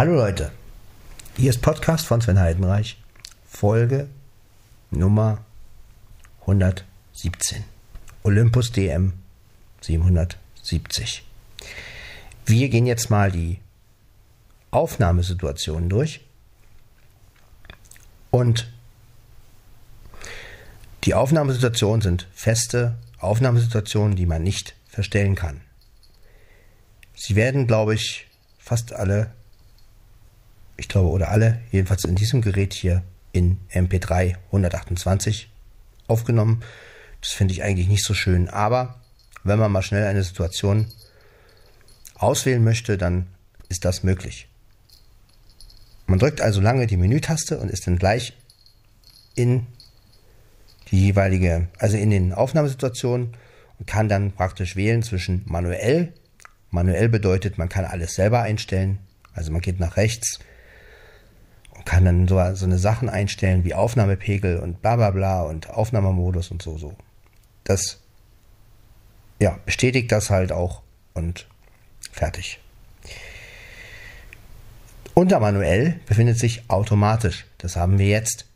Hallo Leute, hier ist Podcast von Sven Heidenreich, Folge Nummer 117, Olympus DM 770. Wir gehen jetzt mal die Aufnahmesituationen durch und die Aufnahmesituationen sind feste Aufnahmesituationen, die man nicht verstellen kann. Sie werden, glaube ich, fast alle ich glaube, oder alle, jedenfalls in diesem Gerät hier in MP3 128 aufgenommen. Das finde ich eigentlich nicht so schön, aber wenn man mal schnell eine Situation auswählen möchte, dann ist das möglich. Man drückt also lange die Menütaste und ist dann gleich in die jeweilige, also in den Aufnahmesituationen und kann dann praktisch wählen zwischen manuell. Manuell bedeutet, man kann alles selber einstellen. Also man geht nach rechts, kann dann so, so eine Sachen einstellen wie Aufnahmepegel und bla bla bla und Aufnahmemodus und so, so. Das ja, bestätigt das halt auch und fertig. Unter manuell befindet sich automatisch. Das haben wir jetzt.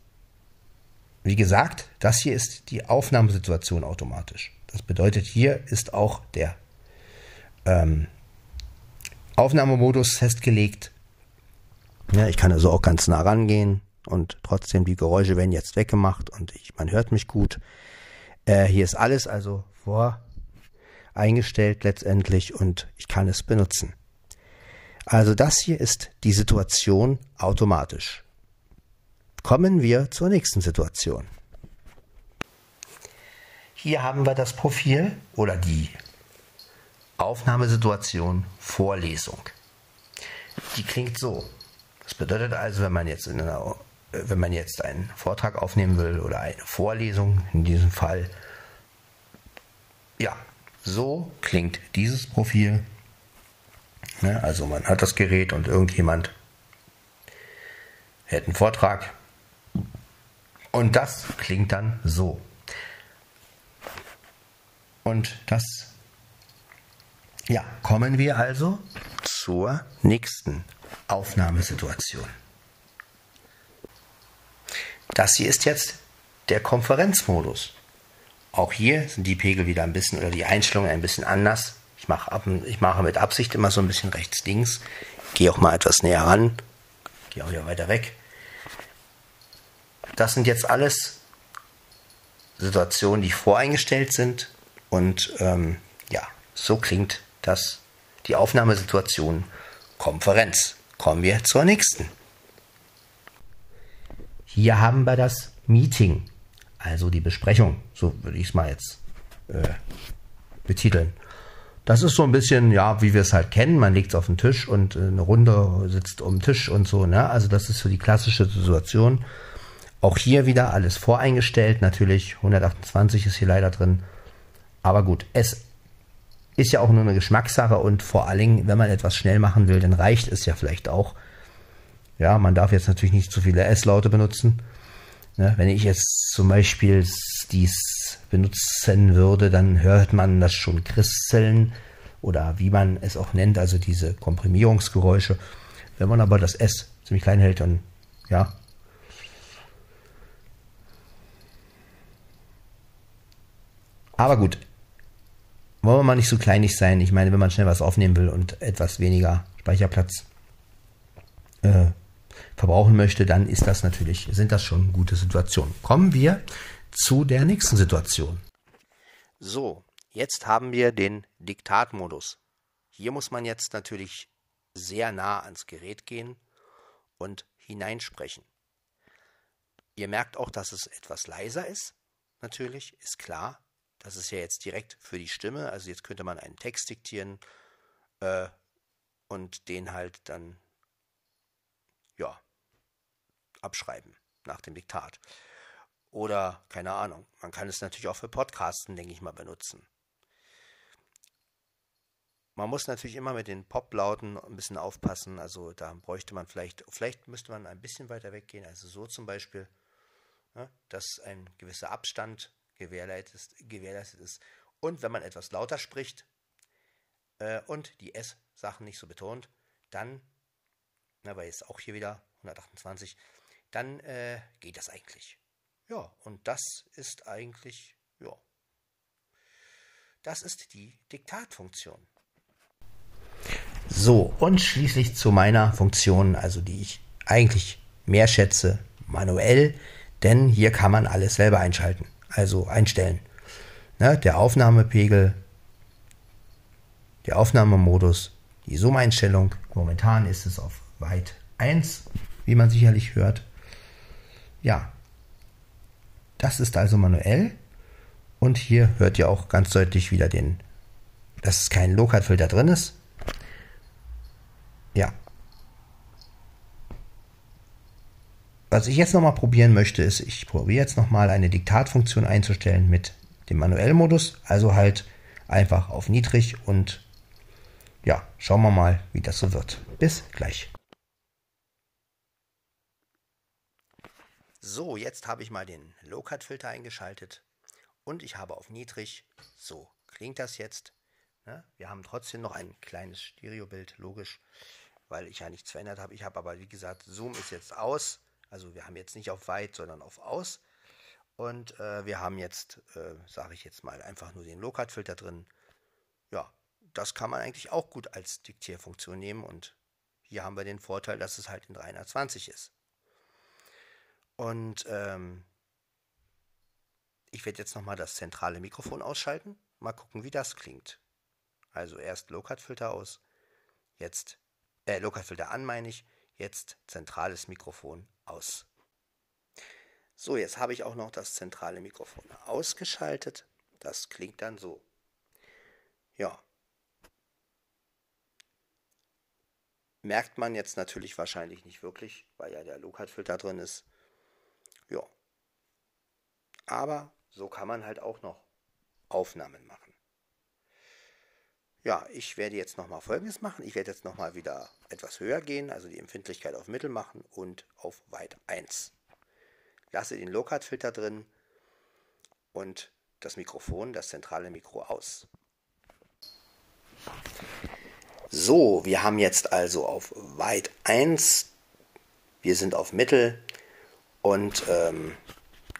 Wie gesagt, das hier ist die Aufnahmesituation automatisch. Das bedeutet, hier ist auch der ähm, Aufnahmemodus festgelegt ja, ich kann also auch ganz nah rangehen und trotzdem die Geräusche werden jetzt weggemacht und ich, man hört mich gut. Äh, hier ist alles also voreingestellt letztendlich und ich kann es benutzen. Also das hier ist die Situation automatisch. Kommen wir zur nächsten Situation. Hier haben wir das Profil oder die Aufnahmesituation Vorlesung. Die klingt so. Das bedeutet also, wenn man jetzt in einer, wenn man jetzt einen Vortrag aufnehmen will oder eine Vorlesung in diesem Fall, ja, so klingt dieses Profil. Ne, also man hat das Gerät und irgendjemand hält einen Vortrag und das klingt dann so. Und das, ja, kommen wir also zur nächsten Aufnahmesituation. Das hier ist jetzt der Konferenzmodus. Auch hier sind die Pegel wieder ein bisschen oder die Einstellungen ein bisschen anders. Ich mache, ab, ich mache mit Absicht immer so ein bisschen rechts-links. Gehe auch mal etwas näher ran. Gehe auch wieder weiter weg. Das sind jetzt alles Situationen, die voreingestellt sind. Und ähm, ja, so klingt das die Aufnahmesituation Konferenz. Kommen wir zur nächsten. Hier haben wir das Meeting, also die Besprechung, so würde ich es mal jetzt äh, betiteln. Das ist so ein bisschen, ja, wie wir es halt kennen. Man legt es auf den Tisch und äh, eine Runde sitzt um den Tisch und so. Ne? Also das ist so die klassische Situation. Auch hier wieder alles voreingestellt. Natürlich 128 ist hier leider drin. Aber gut, es ist ja auch nur eine Geschmackssache und vor allen Dingen, wenn man etwas schnell machen will, dann reicht es ja vielleicht auch. Ja, man darf jetzt natürlich nicht zu viele S-Laute benutzen. Ne, wenn ich jetzt zum Beispiel dies benutzen würde, dann hört man das schon krisseln oder wie man es auch nennt, also diese Komprimierungsgeräusche. Wenn man aber das S ziemlich klein hält, dann ja. Aber gut, wollen wir mal nicht so kleinig sein. Ich meine, wenn man schnell was aufnehmen will und etwas weniger Speicherplatz äh, verbrauchen möchte, dann ist das natürlich, sind das schon gute Situationen. Kommen wir zu der nächsten Situation. So, jetzt haben wir den Diktatmodus. Hier muss man jetzt natürlich sehr nah ans Gerät gehen und hineinsprechen. Ihr merkt auch, dass es etwas leiser ist. Natürlich, ist klar. Das ist ja jetzt direkt für die Stimme. Also jetzt könnte man einen Text diktieren äh, und den halt dann ja abschreiben nach dem Diktat. Oder keine Ahnung. Man kann es natürlich auch für Podcasten, denke ich mal, benutzen. Man muss natürlich immer mit den Poplauten ein bisschen aufpassen. Also da bräuchte man vielleicht, vielleicht müsste man ein bisschen weiter weggehen. Also so zum Beispiel, ja, dass ein gewisser Abstand gewährleistet, gewährleistet ist. Und wenn man etwas lauter spricht äh, und die S-Sachen nicht so betont, dann na, weil jetzt auch hier wieder 128, dann äh, geht das eigentlich. Ja, und das ist eigentlich, ja, das ist die Diktatfunktion. So, und schließlich zu meiner Funktion, also die ich eigentlich mehr schätze, manuell, denn hier kann man alles selber einschalten, also einstellen. Ne, der Aufnahmepegel, der Aufnahmemodus, die Zoom-Einstellung. Momentan ist es auf weit 1, wie man sicherlich hört. Ja, das ist also manuell. Und hier hört ihr auch ganz deutlich wieder den, dass kein Low-Cut-Filter drin ist. Ja. Was ich jetzt nochmal probieren möchte, ist, ich probiere jetzt nochmal eine Diktatfunktion einzustellen mit dem Manuellmodus. Also halt einfach auf niedrig und ja, schauen wir mal, wie das so wird. Bis gleich. So, jetzt habe ich mal den Low-Cut-Filter eingeschaltet und ich habe auf niedrig. So klingt das jetzt. Ne? Wir haben trotzdem noch ein kleines Stereobild, logisch, weil ich ja nichts verändert habe. Ich habe aber, wie gesagt, Zoom ist jetzt aus. Also wir haben jetzt nicht auf weit, sondern auf aus. Und äh, wir haben jetzt, äh, sage ich jetzt mal, einfach nur den Low-Cut-Filter drin. Ja, das kann man eigentlich auch gut als Diktierfunktion nehmen. Und hier haben wir den Vorteil, dass es halt in 320 ist. Und ähm, ich werde jetzt nochmal das zentrale Mikrofon ausschalten. Mal gucken, wie das klingt. Also erst Low-Cut-Filter aus, jetzt, äh, Low-Cut-Filter an, meine ich, jetzt zentrales Mikrofon aus. So, jetzt habe ich auch noch das zentrale Mikrofon ausgeschaltet. Das klingt dann so. Ja. Merkt man jetzt natürlich wahrscheinlich nicht wirklich, weil ja der Low-Cut-Filter drin ist. Ja. Aber so kann man halt auch noch Aufnahmen machen. Ja, ich werde jetzt nochmal Folgendes machen. Ich werde jetzt nochmal wieder etwas höher gehen, also die Empfindlichkeit auf Mittel machen und auf Weit 1. Lasse den Low-Cut-Filter drin und das Mikrofon, das zentrale Mikro aus. So, wir haben jetzt also auf Weit 1, wir sind auf Mittel und ähm,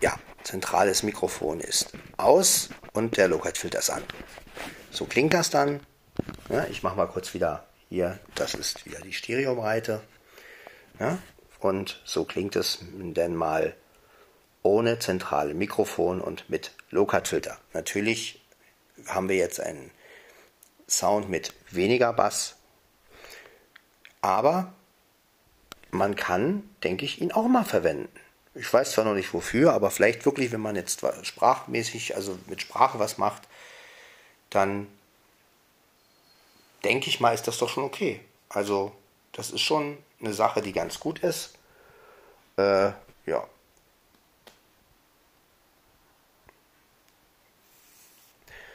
ja, zentrales Mikrofon ist aus und der Low-Cut-Filter ist an. So klingt das dann. Ja, ich mache mal kurz wieder hier, das ist wieder die Stereobreite. Ja, und so klingt es denn mal ohne zentrale Mikrofon und mit Low-Cut-Filter. Natürlich haben wir jetzt einen Sound mit weniger Bass, aber man kann, denke ich, ihn auch mal verwenden. Ich weiß zwar noch nicht wofür, aber vielleicht wirklich, wenn man jetzt sprachmäßig, also mit Sprache was macht, dann denke ich mal, ist das doch schon okay. Also, das ist schon eine Sache, die ganz gut ist. Äh, ja.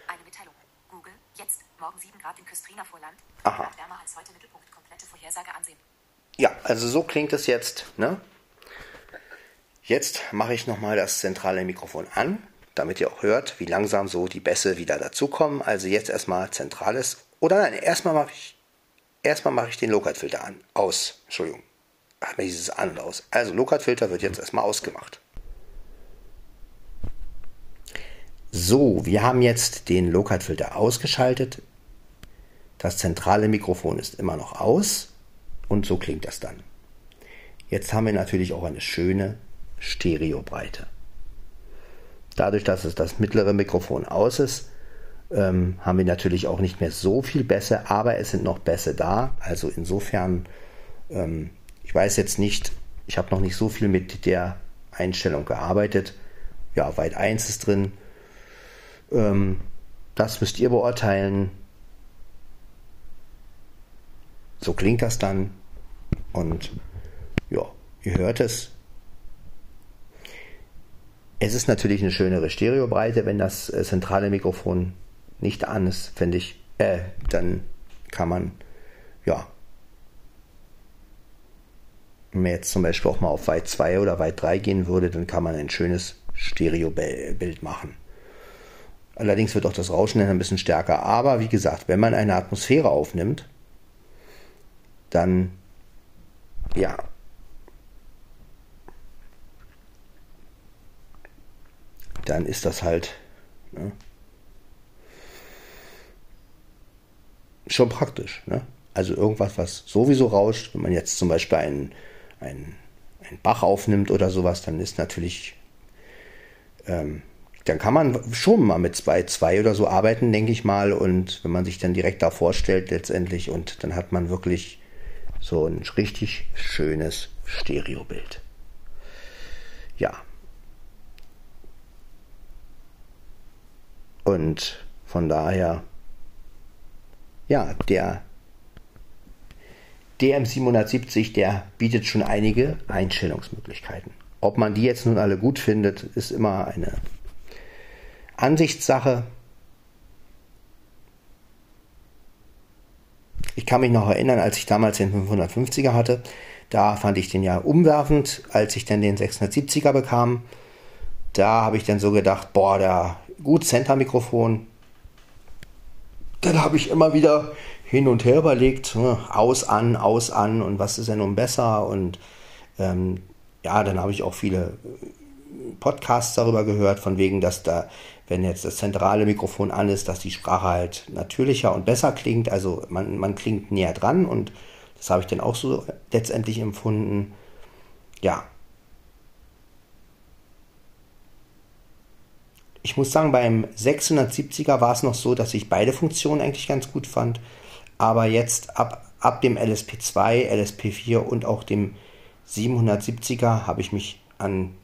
Eine Mitteilung. Google, jetzt, morgen 7 Grad in Küstriner Vorland. Aha. Wärmer als heute Mittelpunkt, komplette Vorhersage ansehen. Ja, also so klingt es jetzt, ne? Jetzt mache ich nochmal das zentrale Mikrofon an, damit ihr auch hört, wie langsam so die Bässe wieder dazukommen. Also jetzt erstmal zentrales. Oder nein, erstmal mache ich, erstmal mache ich den Low-Cut-Filter an. Aus. Entschuldigung. Ach, dieses an und aus. Also Low-Cut-Filter wird jetzt erstmal ausgemacht. So, wir haben jetzt den Low-Cut-Filter ausgeschaltet. Das zentrale Mikrofon ist immer noch aus. Und so klingt das dann. Jetzt haben wir natürlich auch eine schöne Stereobreite. Dadurch, dass es das mittlere Mikrofon aus ist, ähm, haben wir natürlich auch nicht mehr so viel Bässe, aber es sind noch Bässe da. Also insofern, ähm, ich weiß jetzt nicht, ich habe noch nicht so viel mit der Einstellung gearbeitet. Ja, weit 1 ist drin. Ähm, das müsst ihr beurteilen. So klingt das dann. Und ja, ihr hört es. Es ist natürlich eine schönere Stereobreite, wenn das äh, zentrale Mikrofon nicht an ist, finde ich. Äh, dann kann man, ja, wenn man jetzt zum Beispiel auch mal auf weit 2 oder weit 3 gehen würde, dann kann man ein schönes Stereobild machen. Allerdings wird auch das Rauschen dann ein bisschen stärker. Aber wie gesagt, wenn man eine Atmosphäre aufnimmt, dann ja. Dann ist das halt ne? Schon praktisch. Ne? Also irgendwas, was sowieso rauscht, wenn man jetzt zum Beispiel einen, einen, einen Bach aufnimmt oder sowas, dann ist natürlich, ähm, dann kann man schon mal mit 2.2 oder so arbeiten, denke ich mal. Und wenn man sich dann direkt da vorstellt letztendlich und dann hat man wirklich so ein richtig schönes Stereobild. Ja. Und von daher, ja, der DM770, der bietet schon einige Einstellungsmöglichkeiten. Ob man die jetzt nun alle gut findet, ist immer eine Ansichtssache. Ich kann mich noch erinnern, als ich damals den 550er hatte, da fand ich den ja umwerfend, als ich dann den 670er bekam. Da habe ich dann so gedacht, boah, der gut Center-Mikrofon. Dann habe ich immer wieder hin und her überlegt, ne, aus, an, aus, an und was ist denn nun besser und ähm, ja, dann habe ich auch viele Podcasts darüber gehört, von wegen, dass da, wenn jetzt das zentrale Mikrofon an ist, dass die Sprache halt natürlicher und besser klingt, also man, man klingt näher dran und das habe ich dann auch so letztendlich empfunden. Ja. Ich muss sagen, beim 670er war es noch so, dass ich beide Funktionen eigentlich ganz gut fand. Aber jetzt ab, ab dem LSP2, LSP4 und auch dem 770er habe ich mich an,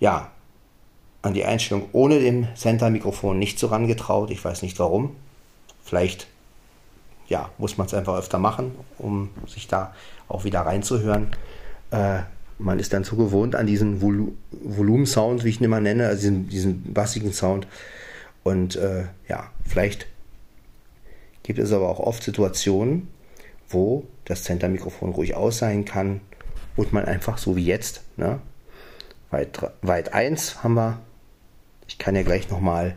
ja, an die Einstellung ohne dem Center-Mikrofon nicht so rangetraut. Ich weiß nicht warum. Vielleicht ja, muss man es einfach öfter machen, um sich da auch wieder reinzuhören. Äh, man ist dann so gewohnt an diesen Vol Volumensound, wie ich ihn immer nenne, also diesen, diesen bassigen Sound. Und äh, ja, vielleicht gibt es aber auch oft Situationen, wo das Center-Mikrofon ruhig aus sein kann und man einfach so wie jetzt, ne, weit, weit 1 haben wir, ich kann ja gleich nochmal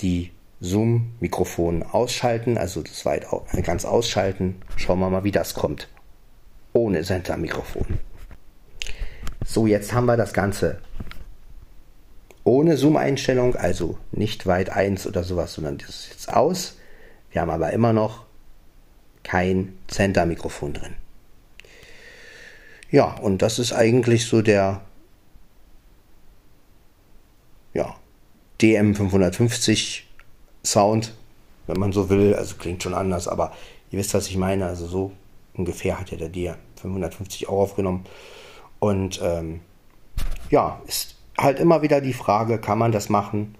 die Zoom-Mikrofon ausschalten, also das weit ganz ausschalten. Schauen wir mal, wie das kommt. Ohne Center-Mikrofon. So, jetzt haben wir das Ganze ohne Zoom-Einstellung, also nicht weit 1 oder sowas, sondern das ist jetzt aus. Wir haben aber immer noch kein Center-Mikrofon drin. Ja, und das ist eigentlich so der ja, DM550 Sound, wenn man so will. Also klingt schon anders, aber ihr wisst, was ich meine. Also so ungefähr hat ja der DM550 auch aufgenommen. Und ähm, ja, ist halt immer wieder die Frage, kann man das machen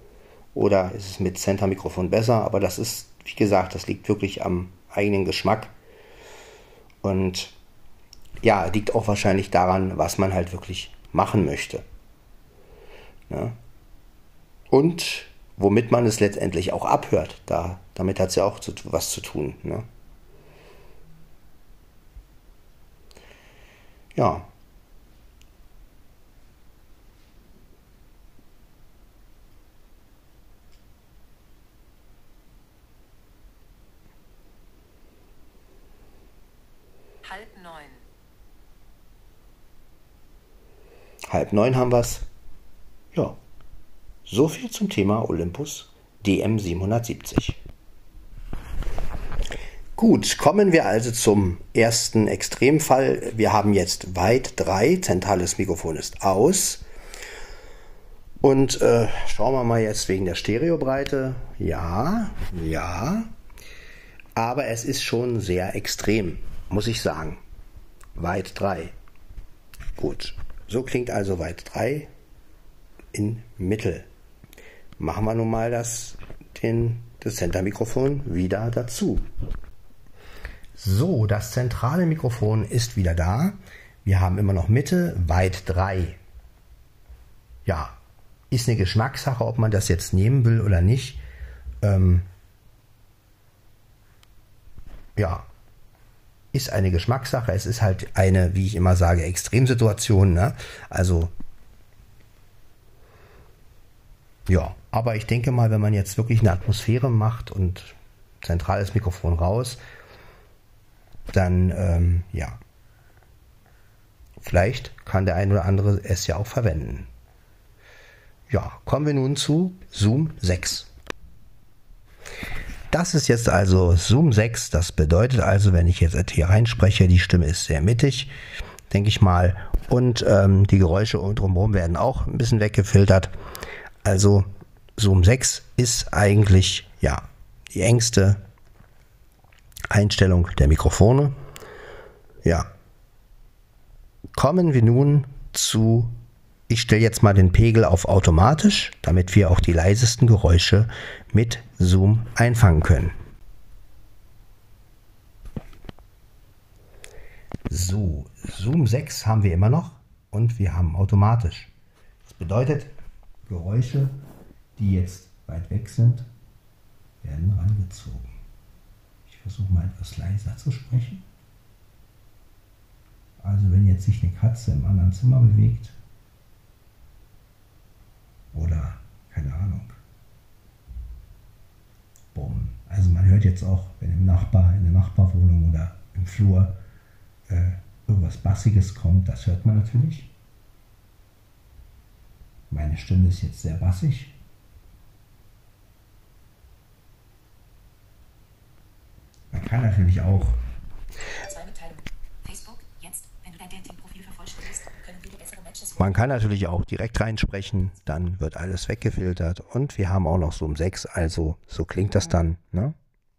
oder ist es mit Center-Mikrofon besser? Aber das ist wie gesagt, das liegt wirklich am eigenen Geschmack. Und ja, liegt auch wahrscheinlich daran, was man halt wirklich machen möchte. Ja. Und womit man es letztendlich auch abhört. Da, damit hat es ja auch zu, was zu tun. Ne? Ja, halb neun haben wir's. Ja, so viel zum Thema Olympus DM 770. Gut, kommen wir also zum ersten Extremfall. Wir haben jetzt weit 3, zentrales Mikrofon ist aus. Und äh, schauen wir mal jetzt wegen der Stereobreite. Ja, ja. Aber es ist schon sehr extrem, muss ich sagen. Weit 3. Gut. So klingt also weit 3 in Mittel. Machen wir nun mal das, den, das Center-Mikrofon wieder dazu. So, das zentrale Mikrofon ist wieder da. Wir haben immer noch Mitte, weit 3. Ja, ist eine Geschmackssache, ob man das jetzt nehmen will oder nicht. Ähm, ja, ist eine Geschmackssache. Es ist halt eine, wie ich immer sage, Extremsituation. Ne? Also ja, aber ich denke mal, wenn man jetzt wirklich eine Atmosphäre macht und zentrales Mikrofon raus, dann ähm, ja, vielleicht kann der ein oder andere es ja auch verwenden. Ja, kommen wir nun zu Zoom 6. Das ist jetzt also Zoom 6. Das bedeutet also, wenn ich jetzt hier reinspreche, die Stimme ist sehr mittig, denke ich mal. Und ähm, die Geräusche drumherum werden auch ein bisschen weggefiltert. Also Zoom 6 ist eigentlich ja die engste Einstellung der Mikrofone. Ja. Kommen wir nun zu ich stelle jetzt mal den Pegel auf automatisch, damit wir auch die leisesten Geräusche mit Zoom einfangen können. So, Zoom 6 haben wir immer noch und wir haben automatisch. Das bedeutet, Geräusche, die jetzt weit weg sind, werden rangezogen. Ich versuche mal etwas leiser zu sprechen. Also wenn jetzt sich eine Katze im anderen Zimmer bewegt, oder keine Ahnung. Bumm. Also man hört jetzt auch, wenn im Nachbar, in der Nachbarwohnung oder im Flur äh, irgendwas Bassiges kommt, das hört man natürlich. Meine Stimme ist jetzt sehr bassig. Man kann natürlich auch Man kann natürlich auch direkt reinsprechen, dann wird alles weggefiltert und wir haben auch noch Zoom 6, also so klingt das dann. Ne?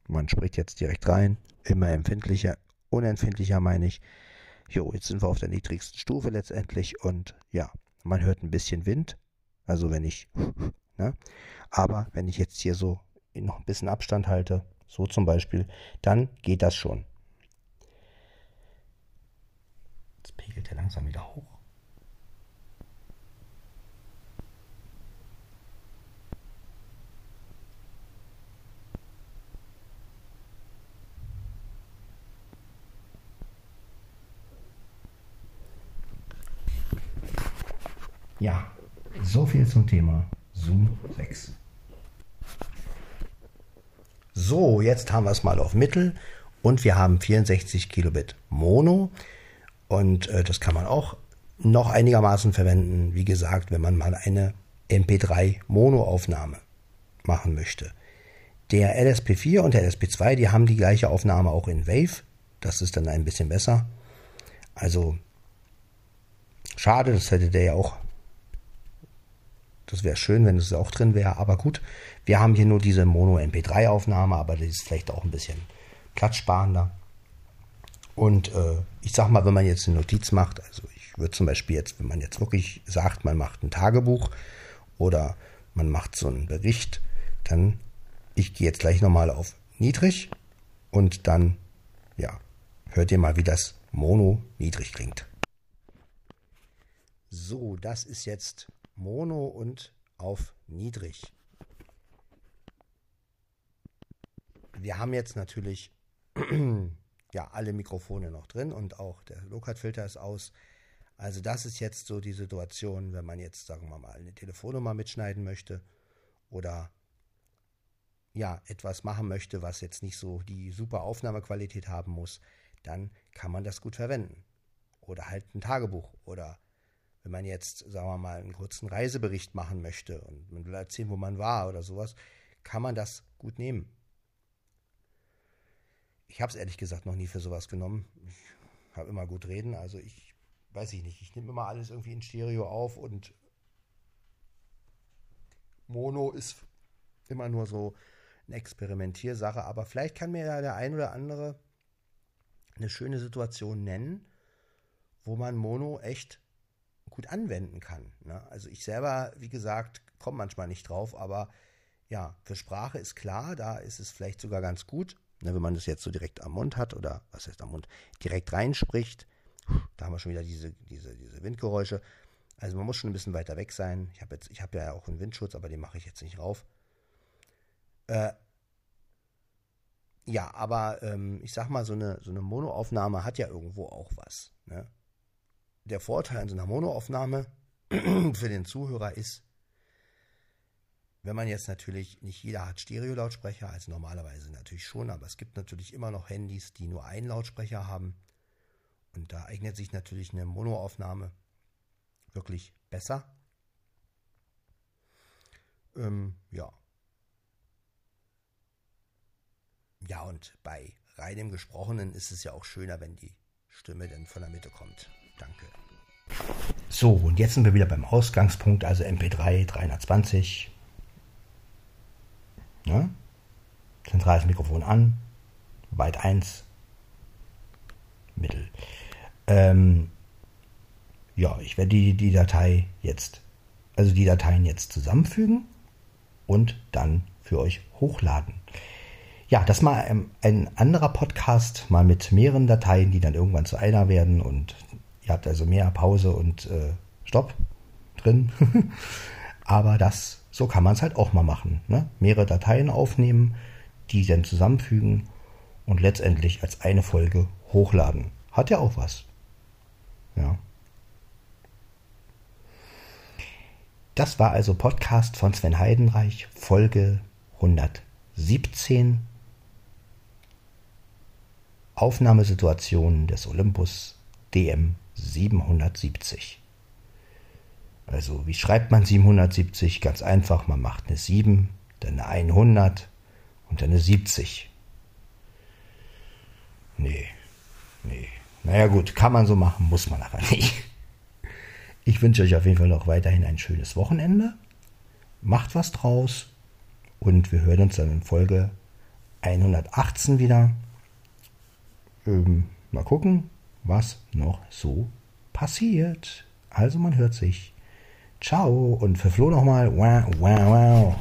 Man spricht jetzt direkt rein, immer empfindlicher, unempfindlicher meine ich. Jo, jetzt sind wir auf der niedrigsten Stufe letztendlich und ja, man hört ein bisschen Wind, also wenn ich, ne? aber wenn ich jetzt hier so noch ein bisschen Abstand halte, so zum Beispiel, dann geht das schon. Jetzt pegelt er langsam wieder hoch. Ja, so viel zum Thema Zoom 6. So, jetzt haben wir es mal auf Mittel und wir haben 64 Kilobit Mono und äh, das kann man auch noch einigermaßen verwenden, wie gesagt, wenn man mal eine MP3 Mono-Aufnahme machen möchte. Der LSP4 und der LSP2, die haben die gleiche Aufnahme auch in Wave. Das ist dann ein bisschen besser. Also schade, das hätte der ja auch das wäre schön, wenn es auch drin wäre, aber gut. Wir haben hier nur diese Mono-MP3-Aufnahme, aber die ist vielleicht auch ein bisschen platzsparender. Und äh, ich sag mal, wenn man jetzt eine Notiz macht, also ich würde zum Beispiel jetzt, wenn man jetzt wirklich sagt, man macht ein Tagebuch oder man macht so einen Bericht, dann ich gehe jetzt gleich nochmal auf niedrig und dann, ja, hört ihr mal, wie das Mono niedrig klingt. So, das ist jetzt Mono und auf niedrig. Wir haben jetzt natürlich ja alle Mikrofone noch drin und auch der Low-Cut-Filter ist aus. Also das ist jetzt so die Situation, wenn man jetzt, sagen wir mal, eine Telefonnummer mitschneiden möchte oder ja, etwas machen möchte, was jetzt nicht so die super Aufnahmequalität haben muss, dann kann man das gut verwenden. Oder halt ein Tagebuch oder wenn man jetzt, sagen wir mal, einen kurzen Reisebericht machen möchte und man will erzählen, wo man war oder sowas, kann man das gut nehmen. Ich habe es ehrlich gesagt noch nie für sowas genommen. Ich habe immer gut reden, also ich weiß ich nicht, ich nehme immer alles irgendwie in Stereo auf und Mono ist immer nur so eine Experimentiersache, aber vielleicht kann mir ja der ein oder andere eine schöne Situation nennen, wo man Mono echt gut anwenden kann. Ne? Also ich selber, wie gesagt, komme manchmal nicht drauf, aber ja, für Sprache ist klar, da ist es vielleicht sogar ganz gut, ne, wenn man das jetzt so direkt am Mund hat oder was heißt am Mund, direkt reinspricht. Da haben wir schon wieder diese, diese, diese Windgeräusche. Also man muss schon ein bisschen weiter weg sein. Ich habe jetzt, ja auch einen Windschutz, aber den mache ich jetzt nicht rauf. Äh, ja, aber ähm, ich sag mal, so eine, so eine Monoaufnahme hat ja irgendwo auch was. Ne? Der Vorteil an so einer Monoaufnahme für den Zuhörer ist, wenn man jetzt natürlich, nicht jeder hat Stereo-Lautsprecher, also normalerweise natürlich schon, aber es gibt natürlich immer noch Handys, die nur einen Lautsprecher haben. Und da eignet sich natürlich eine Monoaufnahme wirklich besser. Ähm, ja. Ja, und bei reinem Gesprochenen ist es ja auch schöner, wenn die Stimme dann von der Mitte kommt. Danke. So, und jetzt sind wir wieder beim Ausgangspunkt, also MP3 320. Ja? Zentrales Mikrofon an, weit 1, Mittel. Ähm, ja, ich werde die, die Datei jetzt, also die Dateien jetzt zusammenfügen und dann für euch hochladen. Ja, das mal ein, ein anderer Podcast, mal mit mehreren Dateien, die dann irgendwann zu einer werden und ihr habt also mehr Pause und äh, Stopp drin. Aber das, so kann man es halt auch mal machen. Ne? Mehrere Dateien aufnehmen, die dann zusammenfügen und letztendlich als eine Folge hochladen. Hat ja auch was. Ja. Das war also Podcast von Sven Heidenreich, Folge 117. Aufnahmesituation des Olympus DM 770. Also, wie schreibt man 770? Ganz einfach, man macht eine 7, dann eine 100 und dann eine 70. Nee, nee. Naja gut, kann man so machen, muss man aber nicht. Ich wünsche euch auf jeden Fall noch weiterhin ein schönes Wochenende. Macht was draus und wir hören uns dann in Folge 118 wieder. Ähm, mal gucken, was noch so passiert. Also man hört sich. Ciao und für Flo nochmal. Wow, wow, wow.